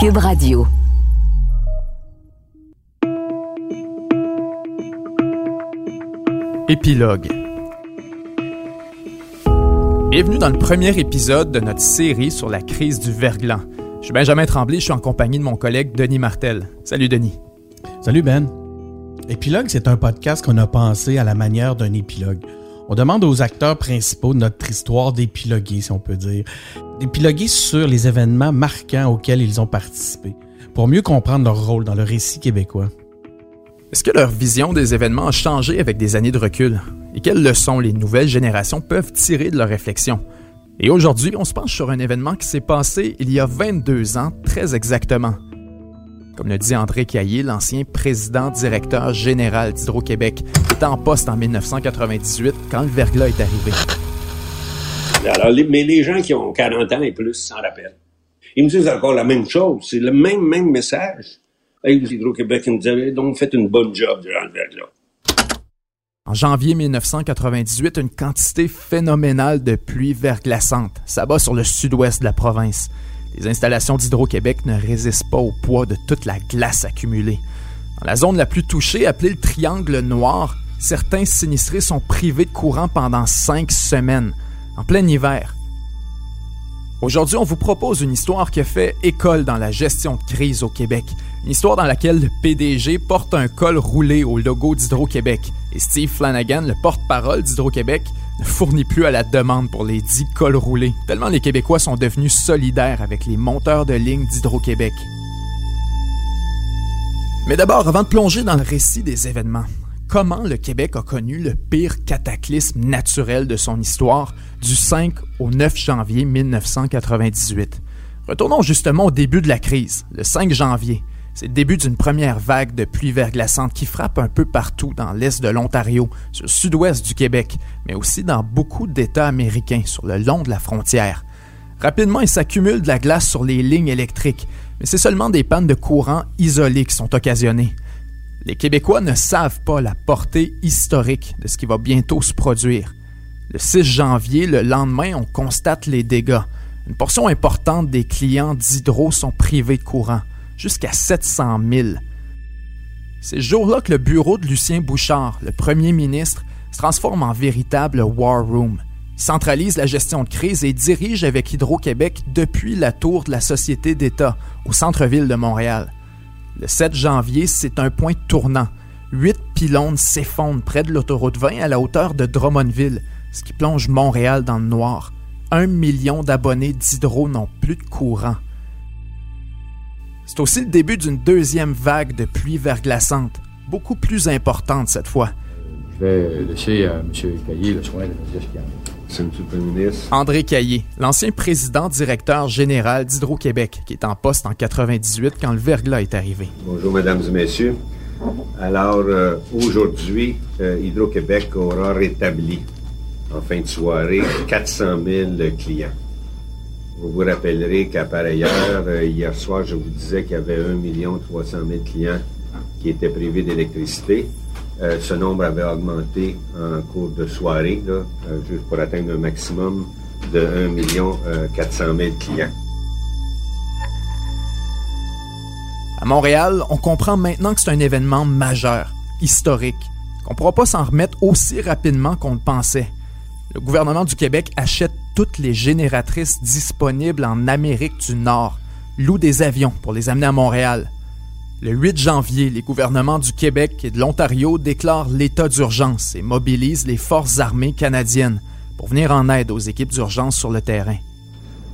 Cube Radio. Épilogue. Bienvenue dans le premier épisode de notre série sur la crise du verglas. Je suis Benjamin Tremblay, je suis en compagnie de mon collègue Denis Martel. Salut Denis. Salut Ben. Épilogue, c'est un podcast qu'on a pensé à la manière d'un épilogue. On demande aux acteurs principaux de notre histoire d'épiloguer, si on peut dire, d'épiloguer sur les événements marquants auxquels ils ont participé, pour mieux comprendre leur rôle dans le récit québécois. Est-ce que leur vision des événements a changé avec des années de recul? Et quelles leçons les nouvelles générations peuvent tirer de leurs réflexions? Et aujourd'hui, on se penche sur un événement qui s'est passé il y a 22 ans, très exactement. Comme le dit André Caillé, l'ancien président directeur général d'Hydro-Québec, était en poste en 1998 quand le verglas est arrivé. Mais les gens qui ont 40 ans et plus s'en rappellent. Ils me disent encore la même chose. C'est le même, même message. Hydro-Québec nous disait, donc faites une bonne job durant le verglas. En janvier 1998, une quantité phénoménale de pluie verglaçante s'abat sur le sud-ouest de la province. Les installations d'Hydro-Québec ne résistent pas au poids de toute la glace accumulée. Dans la zone la plus touchée, appelée le Triangle Noir, certains sinistrés sont privés de courant pendant cinq semaines, en plein hiver. Aujourd'hui, on vous propose une histoire qui a fait école dans la gestion de crise au Québec. Une histoire dans laquelle le PDG porte un col roulé au logo d'Hydro-Québec et Steve Flanagan, le porte-parole d'Hydro-Québec, ne fournit plus à la demande pour les dix cols roulés, tellement les Québécois sont devenus solidaires avec les monteurs de ligne d'Hydro-Québec. Mais d'abord, avant de plonger dans le récit des événements, comment le Québec a connu le pire cataclysme naturel de son histoire du 5 au 9 janvier 1998. Retournons justement au début de la crise, le 5 janvier. C'est le début d'une première vague de pluie verglaçante qui frappe un peu partout dans l'est de l'Ontario, sur le sud-ouest du Québec, mais aussi dans beaucoup d'États américains sur le long de la frontière. Rapidement, il s'accumule de la glace sur les lignes électriques, mais c'est seulement des pannes de courant isolées qui sont occasionnées. Les Québécois ne savent pas la portée historique de ce qui va bientôt se produire. Le 6 janvier, le lendemain, on constate les dégâts. Une portion importante des clients d'Hydro sont privés de courant, jusqu'à 700 000. C'est ce jour-là que le bureau de Lucien Bouchard, le premier ministre, se transforme en véritable war room. Il centralise la gestion de crise et dirige avec Hydro-Québec depuis la tour de la Société d'État, au centre-ville de Montréal. Le 7 janvier, c'est un point tournant. Huit pylônes s'effondrent près de l'autoroute 20 à la hauteur de Drummondville, ce qui plonge Montréal dans le noir. Un million d'abonnés d'Hydro n'ont plus de courant. C'est aussi le début d'une deuxième vague de pluie verglaçante, beaucoup plus importante cette fois. Je vais laisser à M. Caillé le soin de ce qu'il y a. C'est M. le Premier ministre. André Caillé, l'ancien président directeur général d'Hydro-Québec, qui est en poste en 98 quand le verglas est arrivé. Bonjour, mesdames et messieurs. Alors, euh, aujourd'hui, euh, Hydro-Québec aura rétabli, en fin de soirée, 400 000 clients. Vous vous rappellerez qu'à pareille heure, euh, hier soir, je vous disais qu'il y avait 1 300 000 clients qui étaient privés d'électricité. Euh, ce nombre avait augmenté en cours de soirée, euh, juste pour atteindre un maximum de 1 400 000 clients. À Montréal, on comprend maintenant que c'est un événement majeur, historique, qu'on ne pourra pas s'en remettre aussi rapidement qu'on le pensait. Le gouvernement du Québec achète toutes les génératrices disponibles en Amérique du Nord, loue des avions pour les amener à Montréal. Le 8 janvier, les gouvernements du Québec et de l'Ontario déclarent l'état d'urgence et mobilisent les forces armées canadiennes pour venir en aide aux équipes d'urgence sur le terrain.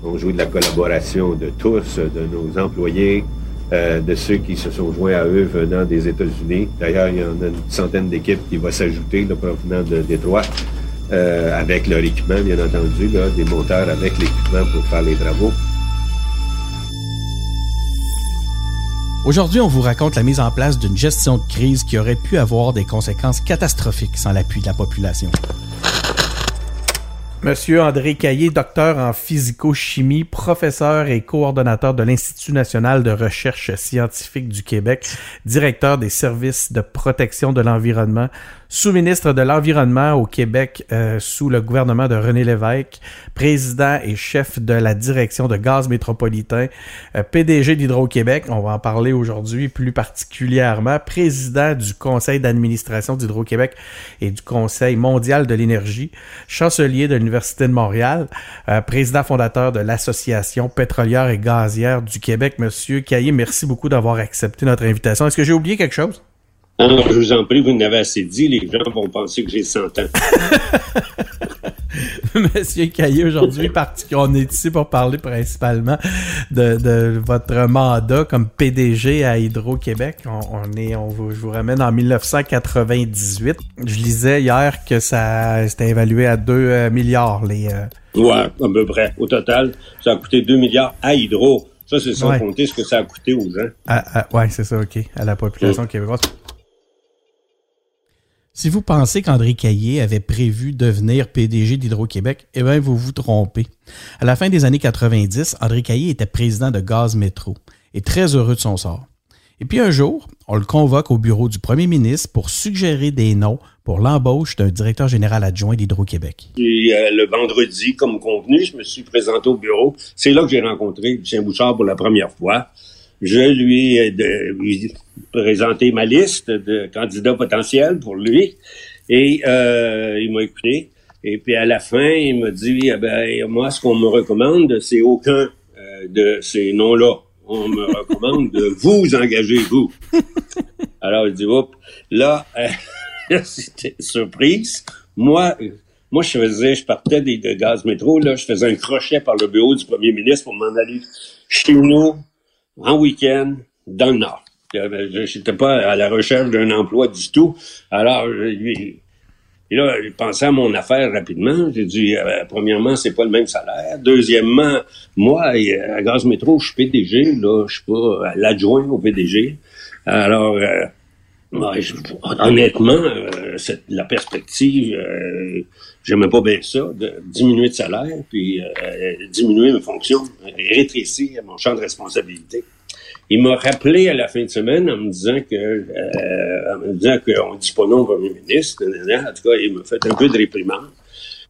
On joue de la collaboration de tous, de nos employés, euh, de ceux qui se sont joints à eux venant des États-Unis. D'ailleurs, il y en a une centaine d'équipes qui vont s'ajouter provenant de Détroit, euh, avec leur équipement, bien entendu, des monteurs avec l'équipement pour faire les travaux. Aujourd'hui, on vous raconte la mise en place d'une gestion de crise qui aurait pu avoir des conséquences catastrophiques sans l'appui de la population. Monsieur André Caillé, docteur en physico-chimie, professeur et coordonnateur de l'Institut national de recherche scientifique du Québec, directeur des services de protection de l'environnement, sous-ministre de l'Environnement au Québec euh, sous le gouvernement de René Lévesque, président et chef de la direction de gaz métropolitain, euh, PDG d'Hydro-Québec, on va en parler aujourd'hui plus particulièrement, président du conseil d'administration d'Hydro-Québec et du conseil mondial de l'énergie, chancelier de l'Université de Montréal, euh, président fondateur de l'Association pétrolière et gazière du Québec. Monsieur Caillé, merci beaucoup d'avoir accepté notre invitation. Est-ce que j'ai oublié quelque chose? Alors, je vous en prie, vous n'avez assez dit, les gens vont penser que j'ai 100 ans. Monsieur Caillé, aujourd'hui, on est ici pour parler principalement de, votre mandat comme PDG à Hydro-Québec. On, est, on vous, je vous ramène en 1998. Je lisais hier que ça c'était évalué à 2 euh, milliards les. Euh, Ouais, à peu près. Au total, ça a coûté 2 milliards à Hydro. Ça, c'est sans compter ce que ça a coûté aux gens. Ah, ah, ouais, c'est ça, OK. À la population mm. québécoise. Si vous pensez qu'André Caillé avait prévu devenir PDG d'Hydro-Québec, eh bien, vous vous trompez. À la fin des années 90, André Caillé était président de Gaz Métro et très heureux de son sort. Et puis un jour, on le convoque au bureau du premier ministre pour suggérer des noms pour l'embauche d'un directeur général adjoint d'Hydro-Québec. Et euh, le vendredi, comme convenu, je me suis présenté au bureau. C'est là que j'ai rencontré Lucien Bouchard pour la première fois. Je lui ai présenté ma liste de candidats potentiels pour lui et euh, il m'a écouté. Et puis à la fin, il m'a dit eh ben, moi, ce qu'on me recommande, c'est aucun euh, de ces noms-là. On me recommande de vous engager, vous. Alors, il dit, Oups, là, euh, c'était surprise. Moi, moi, je faisais, je partais des, de gaz métro, là, je faisais un crochet par le bureau du premier ministre pour m'en aller chez nous, en week-end, dans le Nord. Je n'étais pas à la recherche d'un emploi du tout. Alors, et là, j'ai pensé à mon affaire rapidement. J'ai dit, euh, premièrement, c'est pas le même salaire. Deuxièmement, moi, à Gaz Métro, je suis PDG, là, je suis pas l'adjoint au PDG. Alors, euh, honnêtement, euh, la perspective, euh, j'aimais pas bien ça, de diminuer de salaire, puis diminuer mes fonctions, rétrécir mon champ de responsabilité. Il m'a rappelé à la fin de semaine en me disant que euh, en me disant qu'on dit pas non au premier ministre. En tout cas, il m'a fait un peu de réprimande.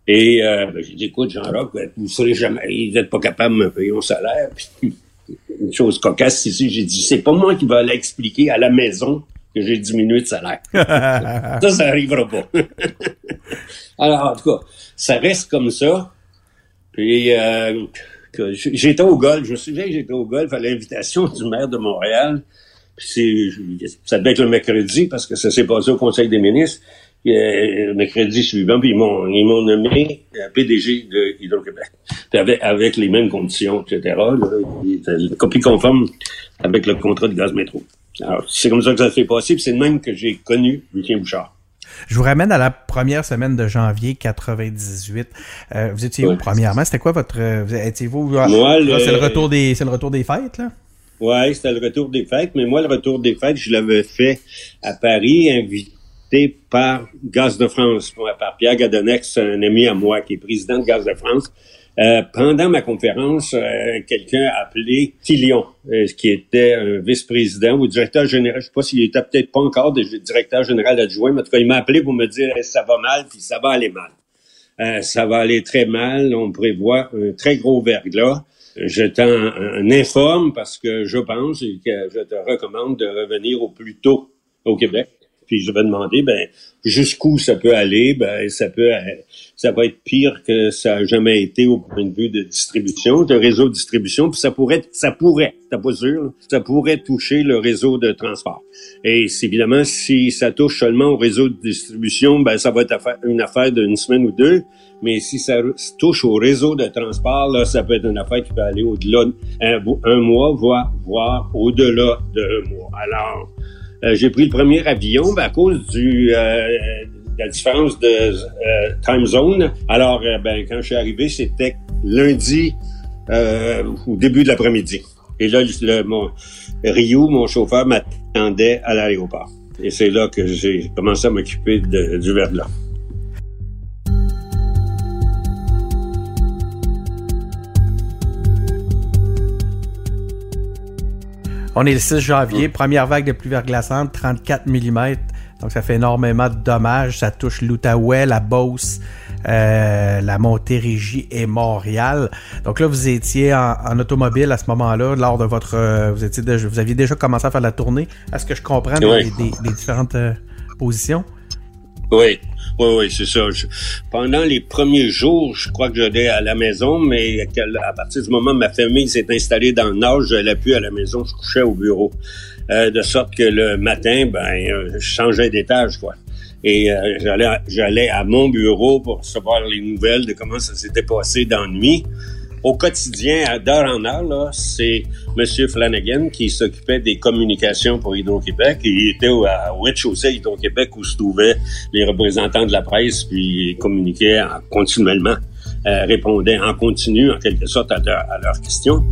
Et euh, ben, j'ai dit, écoute, Jean-Roch, vous serez jamais, vous n'êtes pas capable de me payer mon salaire. Une chose cocasse ici, j'ai dit, c'est pas moi qui va l'expliquer à la maison que j'ai diminué de salaire. ça, ça arrivera pas. Alors, en tout cas, ça reste comme ça. Puis, euh, j'étais au golf. Je me souviens que j'étais au golf à l'invitation du maire de Montréal. Puis ça devait être le mercredi parce que ça s'est passé au Conseil des ministres. Euh, le mercredi suivant, puis ils m'ont, ils m'ont nommé euh, PDG de Hydro-Québec. Puis avec, avec les mêmes conditions, etc. Là, copie conforme avec le contrat de gaz métro. C'est comme ça que ça s'est passé, c'est le même que j'ai connu Lucien Bouchard. Je vous ramène à la première semaine de janvier 98. Euh, vous étiez où premièrement? C'était quoi votre euh, étiez-vous Moi, c'est le retour des c'est le retour des fêtes là? Ouais, c'était le retour des fêtes, mais moi le retour des fêtes, je l'avais fait à Paris, invité par Gaz de France, par Pierre Gadonex, un ami à moi qui est président de Gaz de France. Euh, pendant ma conférence, euh, quelqu'un a appelé Tillion, euh, qui était un vice-président ou directeur général. Je sais pas s'il était peut-être pas encore directeur général adjoint, mais en tout cas, il m'a appelé pour me dire ça va mal, puis ça va aller mal. ça va aller très mal. On prévoit un très gros verglas. Je t'en informe parce que je pense et que je te recommande de revenir au plus tôt au Québec. Puis je vais demander, ben, jusqu'où ça peut aller? Ben, ça peut, ça va être pire que ça a jamais été au point de vue de distribution, de réseau de distribution. Puis ça pourrait, ça pourrait, t'as pas sûr, ça pourrait toucher le réseau de transport. Et évidemment, si ça touche seulement au réseau de distribution, ben, ça va être une affaire d'une semaine ou deux. Mais si ça touche au réseau de transport, là, ça peut être une affaire qui peut aller au-delà d'un un mois, voire, voire au-delà d'un mois. Alors, euh, j'ai pris le premier avion ben, à cause du euh, de la différence de euh, time zone. Alors, ben, quand je suis arrivé, c'était lundi au début de l'après-midi. Et là, le, mon, Ryu, mon chauffeur, m'attendait à l'aéroport. Et c'est là que j'ai commencé à m'occuper du verglas. On est le 6 janvier, première vague de pluie verglaçante, 34 mm Donc, ça fait énormément de dommages. Ça touche l'Outaouais, la Beauce, euh, la Montérégie et Montréal. Donc là, vous étiez en, automobile à ce moment-là, lors de votre... Euh, vous, étiez vous aviez déjà commencé à faire la tournée. Est-ce que je comprends des, différentes euh, positions? Oui, oui, oui, c'est ça. pendant les premiers jours, je crois que j'allais à la maison, mais à partir du moment où ma famille s'est installée dans le nord, je n'allais plus à la maison, je couchais au bureau. Euh, de sorte que le matin, ben, euh, je changeais d'étage, quoi. Et euh, j'allais, j'allais à mon bureau pour recevoir les nouvelles de comment ça s'était passé dans la nuit. Au quotidien, d'heure en heure, c'est M. Flanagan qui s'occupait des communications pour Hydro-Québec. Il était à rez-de-chaussée Hydro-Québec où se trouvaient les représentants de la presse, puis il communiquait continuellement, répondait en continu, en quelque sorte, à leurs questions.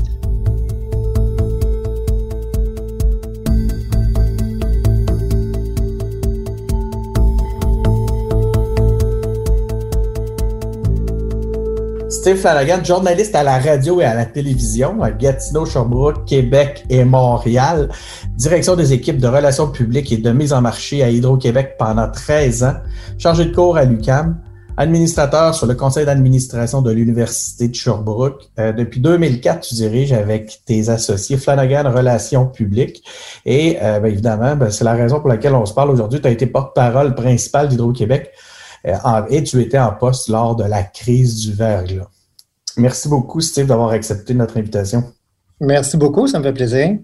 Steve Flanagan, journaliste à la radio et à la télévision à Gatineau, Sherbrooke, Québec et Montréal. Direction des équipes de relations publiques et de mise en marché à Hydro-Québec pendant 13 ans. Chargé de cours à l'UCAM. Administrateur sur le conseil d'administration de l'Université de Sherbrooke. Euh, depuis 2004, tu diriges avec tes associés Flanagan Relations publiques. Et euh, ben, évidemment, ben, c'est la raison pour laquelle on se parle aujourd'hui. Tu as été porte-parole principale d'Hydro-Québec et tu étais en poste lors de la crise du verglas. Merci beaucoup, Steve, d'avoir accepté notre invitation. Merci beaucoup, ça me fait plaisir.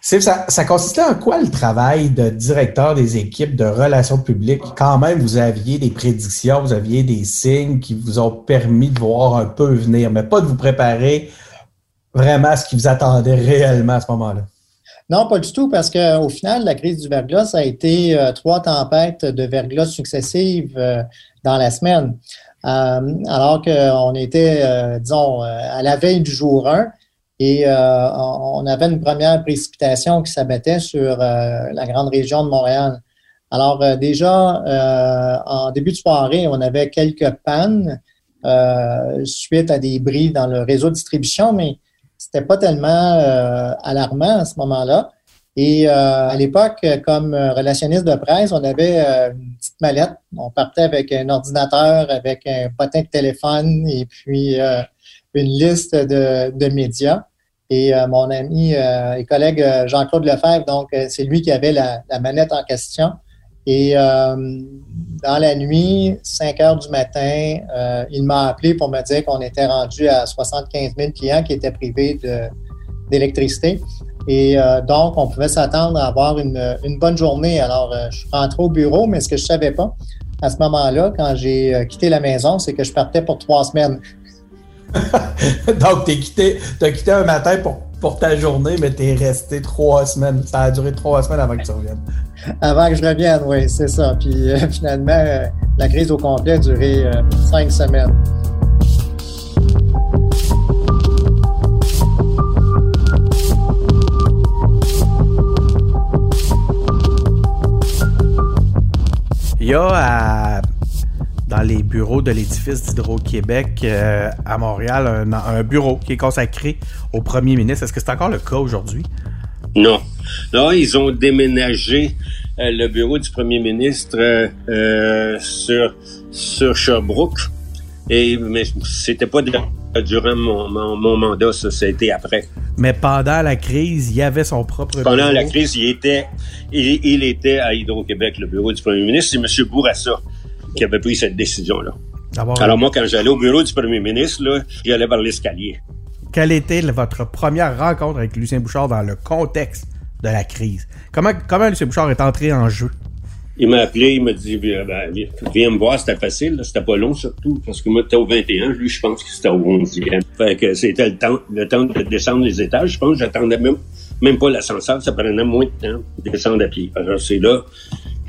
Steve, ça, ça, consistait en quoi le travail de directeur des équipes de relations publiques? Quand même, vous aviez des prédictions, vous aviez des signes qui vous ont permis de voir un peu venir, mais pas de vous préparer vraiment à ce qui vous attendait réellement à ce moment-là. Non, pas du tout, parce qu'au final, la crise du verglas, ça a été euh, trois tempêtes de verglas successives euh, dans la semaine. Euh, alors qu'on était, disons, à la veille du jour 1 et on avait une première précipitation qui s'abattait sur la grande région de Montréal. Alors déjà, en début de soirée, on avait quelques pannes suite à des bris dans le réseau de distribution, mais c'était pas tellement euh, alarmant à ce moment-là. Et euh, à l'époque, comme relationniste de presse, on avait euh, une petite mallette. On partait avec un ordinateur, avec un potin de téléphone et puis une liste de, médias. Et mon ami et collègue Jean-Claude Lefebvre, donc c'est lui qui avait la, la manette en question. Et euh, dans la nuit, 5 heures du matin, euh, il m'a appelé pour me dire qu'on était rendu à 75 000 clients qui étaient privés d'électricité. Et euh, donc, on pouvait s'attendre à avoir une, une, bonne journée. Alors, je suis rentré au bureau, mais ce que je ne savais pas à ce moment-là, quand j'ai quitté la maison, c'est que je partais pour trois semaines. donc, tu as quitté un matin pour, pour ta journée, mais tu es resté trois semaines. Ça a duré trois semaines avant que tu reviennes. Avant que je revienne, oui, c'est ça. Puis euh, finalement, euh, la crise au complet a duré euh, cinq semaines. Il y a dans les bureaux de l'édifice d'Hydro-Québec à Montréal un, un, bureau qui est consacré au premier ministre. Est-ce que c'est encore le cas aujourd'hui? Non. Non, ils ont déménagé euh, le bureau du premier ministre euh, euh, sur, sur Sherbrooke. Et, mais c'était pas durant mon, mon, mandat, ça, ça a été après. Mais pendant la crise, il y avait son propre bureau. Pendant la crise, il était, il, il était à Hydro-Québec, le bureau du premier ministre. C'est M. Bourassa qui avait pris cette décision-là. Alors moi, quand j'allais au bureau du premier ministre, j'allais par l'escalier. Quelle était votre première rencontre avec Lucien Bouchard dans le contexte de la crise? Comment, comment Lucien Bouchard est entré en jeu? Il m'a appelé, il m'a dit ben, Viens me voir, c'était facile, c'était pas long surtout, parce que moi, j'étais au 21, lui, je pense que c'était au 11e. Fait que c'était le temps, le temps de descendre les étages. Je pense que j'attendais même, même pas l'ascenseur, ça prenait moins de temps de descendre à pied. Alors, c'est là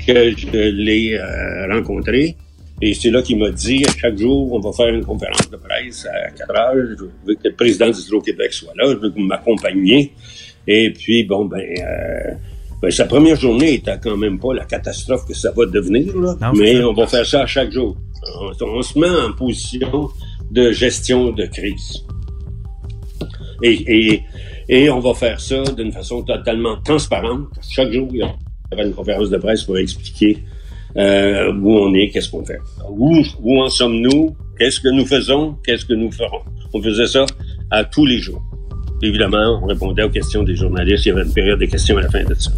que je l'ai euh, rencontré. Et c'est là qu'il m'a dit, chaque jour, on va faire une conférence de presse à 4 heures. Je veux que le président d'Hydro-Québec soit là. Je veux que vous m'accompagniez. Et puis, bon, ben, euh, ben, sa première journée était quand même pas la catastrophe que ça va devenir, là. mais on va faire ça chaque jour. On, se met en position de gestion de crise. Et, et, et on va faire ça d'une façon totalement transparente. Chaque jour, il y a une conférence de presse pour expliquer euh, où on est, qu'est-ce qu'on fait. Où, où en sommes-nous? Qu'est-ce que nous faisons? Qu'est-ce que nous ferons? On faisait ça à tous les jours. Évidemment, on répondait aux questions des journalistes. Il y avait une période de questions à la fin de ça.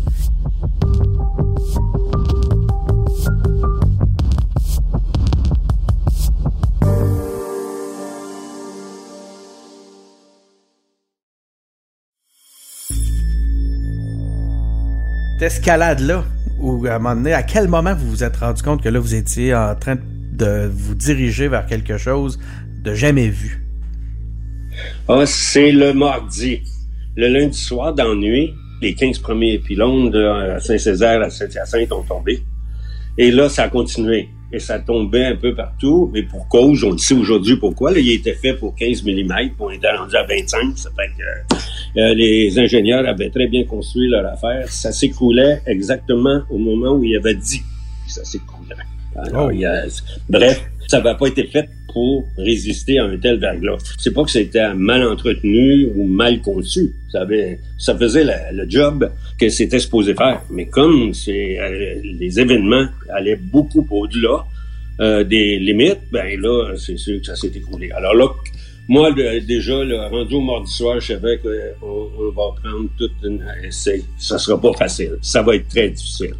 Escalade-là, ou à un à quel moment vous vous êtes rendu compte que là, vous étiez en train de vous diriger vers quelque chose de jamais vu? Ah, c'est le mardi. Le lundi soir, d'ennui, les 15 premiers pylônes de Saint-Césaire à Saint-Hyacinthe ont tombé. Et là, ça a continué. Et ça tombait un peu partout, mais pour cause, on le sait aujourd'hui pourquoi. Là, il était fait pour 15 mm, on était rendu à 25. Ça fait que euh, les ingénieurs avaient très bien construit leur affaire. Ça s'écroulait exactement au moment où il avait dit que ça s'écroulait. A, bref, ça n'avait pas été fait pour résister à un tel verglas. C'est pas que c'était mal entretenu ou mal conçu. Ça, avait, ça faisait le job que c'était supposé faire. Mais comme c'est euh, les événements allaient beaucoup au-delà euh, des limites, ben là, c'est sûr que ça s'est écroulé. Alors là, moi, déjà, le rendu au mardi soir, je savais qu'on on va prendre toute une... Ça sera pas facile. Ça va être très difficile.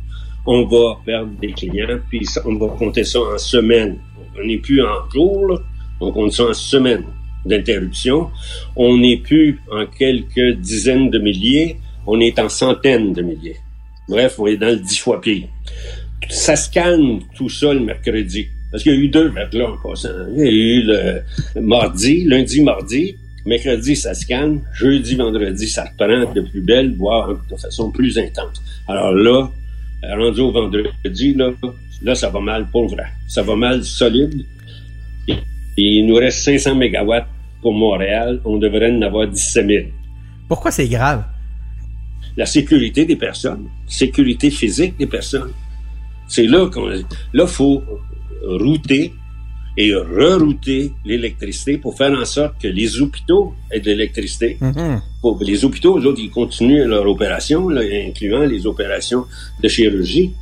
On va perdre des clients, puis on va compter ça en semaines. On n'est plus en jours, on compte ça en semaines d'interruption. On n'est plus en quelques dizaines de milliers, on est en centaines de milliers. Bref, on est dans le dix fois pire. Ça se tout ça le mercredi. Parce qu'il y a eu deux là en. Il y a eu le mardi, lundi, mardi. Mercredi, ça se. Jeudi, vendredi, ça reprend de plus belle, voire de façon plus intense. Alors là, rendu au vendredi, là, là, ça va mal pour vrai. Ça va mal solide. Et, il nous reste 500 mégawatts pour Montréal. On devrait en avoir 17 000. Pourquoi c'est grave? La sécurité des personnes. Sécurité physique des personnes. C'est là qu'on... Là, faut router et rerouter l'électricité pour faire en sorte que les hôpitaux aient de l'électricité. Mm-hmm. Les hôpitaux, aujourd'hui, ils continuent leur opération, incluant les opérations de chirurgie.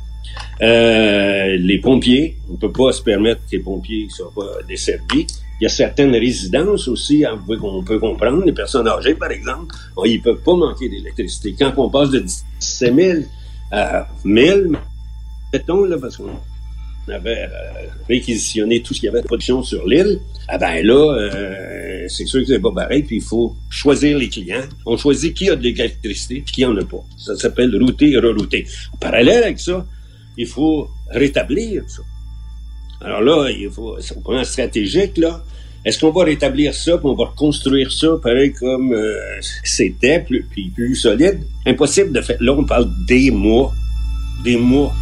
Euh, les pompiers, on ne peut pas se permettre que les pompiers ne soient pas desservis. Il y a certaines résidences aussi hein, qu'on peut comprendre, les personnes âgées, par exemple, ils peuvent pas manquer d'électricité. Quand on passe de 17 000 à 1000, mettons, là, parce qu'on avait euh, réquisitionné tout ce qu'il y avait de production sur l'île, ah ben là, euh, c'est sûr que c'est pas pareil, puis il faut choisir les clients. On choisit qui a de l'électricité, puis qui en a pas. Ça s'appelle router et rerouter. En parallèle avec ça, il faut rétablir ça. Alors là, il faut, c'est un point stratégique, là. Est-ce qu'on va rétablir ça, puis on va reconstruire ça, pareil comme euh, c'était, plus, puis plus solide? Impossible de faire. Là, on parle des mois. Des mois.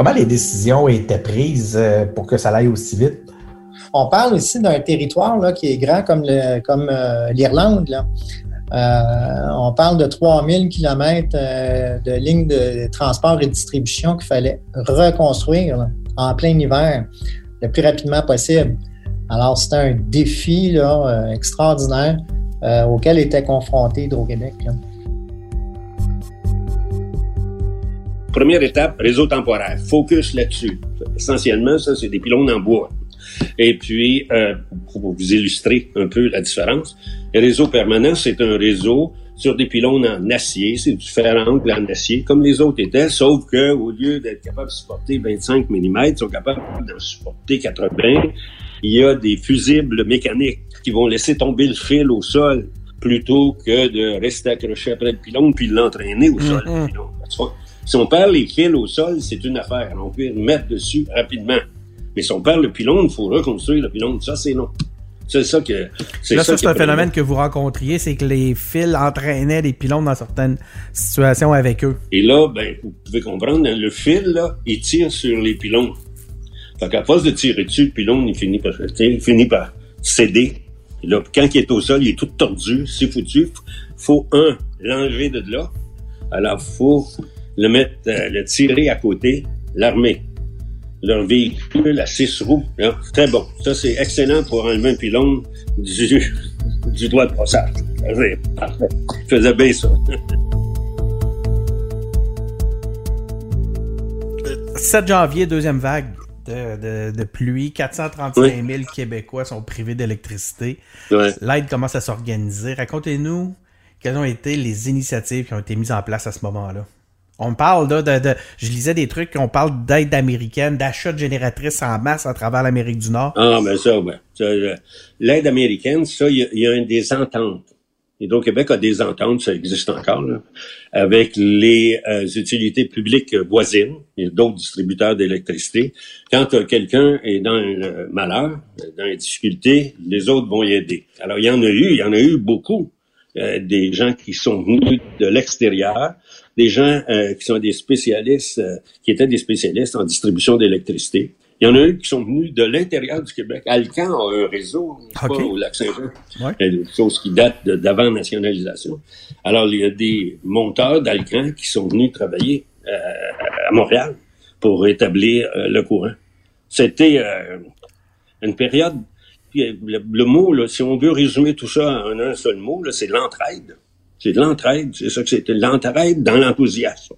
Comment les décisions étaient prises euh, pour que ça aille aussi vite? On parle ici d'un territoire qui est grand comme euh, l'Irlande. Euh, on parle de 3000 km de lignes de transport et de distribution qu'il fallait reconstruire en plein hiver le plus rapidement possible. Alors, c'était un défi extraordinaire auquel était confronté Hydro-Québec. Première étape, réseau temporaire. Focus là-dessus. Essentiellement, ça, c'est des pylônes en bois. Et puis, euh, pour vous illustrer un peu la différence, le réseau permanent, c'est un réseau sur des pylônes en acier, c'est du fer angle en acier, comme les autres étaient, sauf que au lieu d'être capable de supporter 25 mm, ils sont capables d'en supporter 80. Il y a des fusibles mécaniques qui vont laisser tomber le fil au sol plutôt que de rester accroché après le pylône puis l'entraîner au sol. Si on perd les fils au sol, c'est une affaire. On peut mettre dessus rapidement. Mais si on perd le pylône, il faut reconstruire le pylône. Ça, c'est long. C'est ça que. C'est ça, c'est un phénomène que vous rencontriez, c'est que les fils entraînaient les pylônes dans certaines situations avec eux. Et là, ben, vous pouvez comprendre, le fil, là, il tire sur les pylônes. Fait qu'à force de tirer dessus, le pylône, il finit par, il finit par céder. Et là, quand il est au sol, il est tout tordu, c'est foutu. Faut, un, l'enlever de là. Alors, faut le mettre, euh, le tirer à côté, l'armer. Leur véhicule à six roues, très bon. Ça, c'est excellent pour enlever un pylône du, du doigt de passage. Parfait. Je faisais bien ça. 7 janvier, deuxième vague de, de, pluie. 435 000 Québécois sont privés d'électricité. L'aide commence à s'organiser. Racontez-nous quelles ont été les initiatives qui ont été mises en place à ce moment-là. On parle de, de, je lisais des trucs, on parle d'aide américaine, d'achat de génératrices en masse à travers l'Amérique du Nord. Ah, ben ça, ouais. Euh, l'aide américaine, ça, il y, a, des ententes. Hydro-Québec a des ententes, ça existe encore, avec les euh, utilités publiques voisines et d'autres distributeurs d'électricité. Quand euh, quelqu'un est dans le malheur, dans les difficultés, les autres vont y aider. Alors, il y en a eu, il y en a eu beaucoup. des gens qui sont venus de l'extérieur, des gens euh, qui sont des spécialistes, euh, qui étaient des spécialistes en distribution d'électricité. Il y en a eu qui sont venus de l'intérieur du Québec. Alcan a un réseau au lac Saint-Jean. Ouais. Des choses qui datent d'avant nationalisation. Alors, il y a des monteurs d'Alcan qui sont venus travailler euh, à Montréal pour établir le courant. C'était une période... Le, mot, là, si on veut résumer tout ça en un seul mot, c'est l'entraide. C'est de l'entraide, c'est ça que c'était, l'entraide dans l'enthousiasme.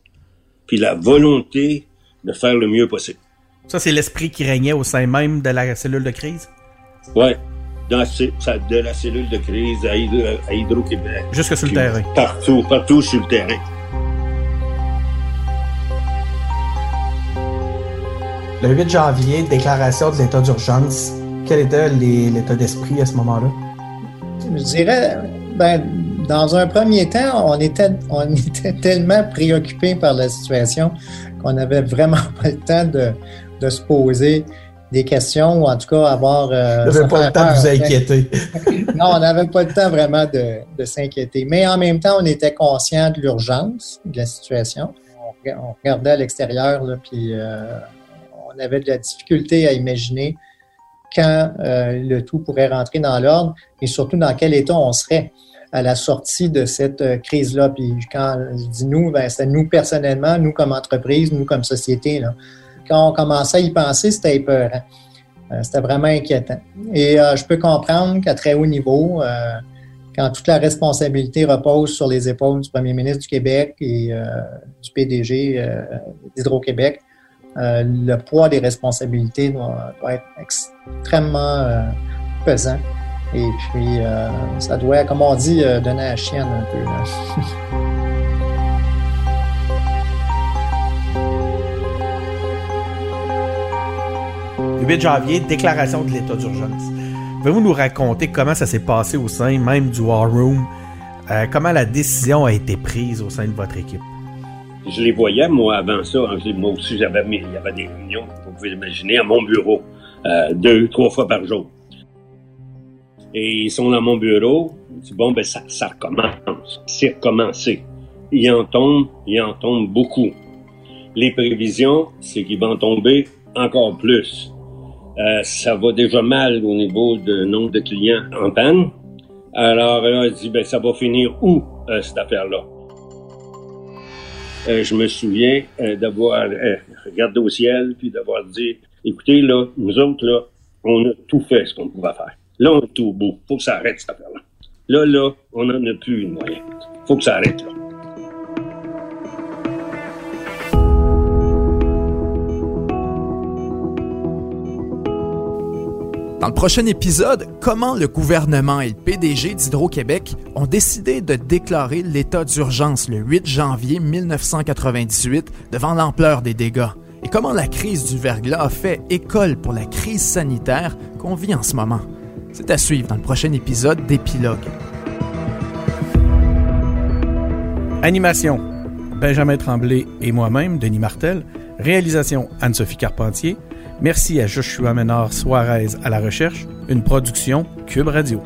Puis la volonté de faire le mieux possible. Ça, c'est l'esprit qui régnait au sein même de la cellule de crise? Oui, de la cellule de crise à, Hydro-Québec. Jusque sur le terrain. Partout, partout sur le terrain. Le 8 janvier, déclaration de l'état d'urgence. Quel était l'état d'esprit à ce moment-là? Je dirais, ben, dans un premier temps, on était, on était tellement préoccupé par la situation qu'on n'avait vraiment pas le temps de, de, se poser des questions ou en tout cas avoir. Euh, n'avait pas le temps de vous inquiéter. non, on n'avait pas le temps vraiment de, de s'inquiéter. Mais en même temps, on était conscient de l'urgence de la situation. On, regardait à l'extérieur, puis euh, on avait de la difficulté à imaginer quand euh, le tout pourrait rentrer dans l'ordre et surtout dans quel état on serait à la sortie de cette euh, crise-là. Puis quand je dis nous, ben, c'est nous personnellement, nous comme entreprise, nous comme société. Là. Quand on commençait à y penser, c'était peur. Euh, c'était vraiment inquiétant. Et euh, je peux comprendre qu'à très haut niveau, quand toute la responsabilité repose sur les épaules du premier ministre du Québec et du PDG d'Hydro-Québec, le poids des responsabilités doit être extrêmement pesant. Et puis, euh, ça doit, comme on dit, euh, donner à la chienne un peu. Le 8 janvier, déclaration de l'état d'urgence. Pouvez-vous nous raconter comment ça s'est passé au sein même du War Room? Euh, comment la décision a été prise au sein de votre équipe? Je les voyais, moi, avant ça. Moi aussi, j'avais, il y avait des réunions, vous pouvez l'imaginer, à mon bureau, deux, trois fois par jour. Et ils sont dans mon bureau. Je dis, bon, ben, ça, ça recommence. C'est recommencé. Il en tombe, il en tombe beaucoup. Les prévisions, c'est qu'il va en tomber encore plus. Euh, ça va déjà mal au niveau du nombre de clients en panne. Alors là, il dit, ben, ça va finir où, euh, cette affaire-là? Euh, je me souviens euh, d'avoir euh, regardé au ciel, puis d'avoir dit, écoutez, là, nous autres, là, on a tout fait ce qu'on pouvait faire. Là, on est bout. Faut que ça arrête, cette affaire-là. Là, là, on n'en a plus une moyen. Faut que ça arrête, là. Dans le prochain épisode, comment le gouvernement et le PDG d'Hydro-Québec ont décidé de déclarer l'état d'urgence le 8 janvier 1998 devant l'ampleur des dégâts? Et comment la crise du verglas a fait école pour la crise sanitaire qu'on vit en ce moment? C'est à suivre dans le prochain épisode d'Épilogue. Animation Benjamin Tremblay et moi-même, Denis Martel. Réalisation Anne-Sophie Carpentier. Merci à Joshua Ménard Suarez à la recherche. Une production Cube Radio.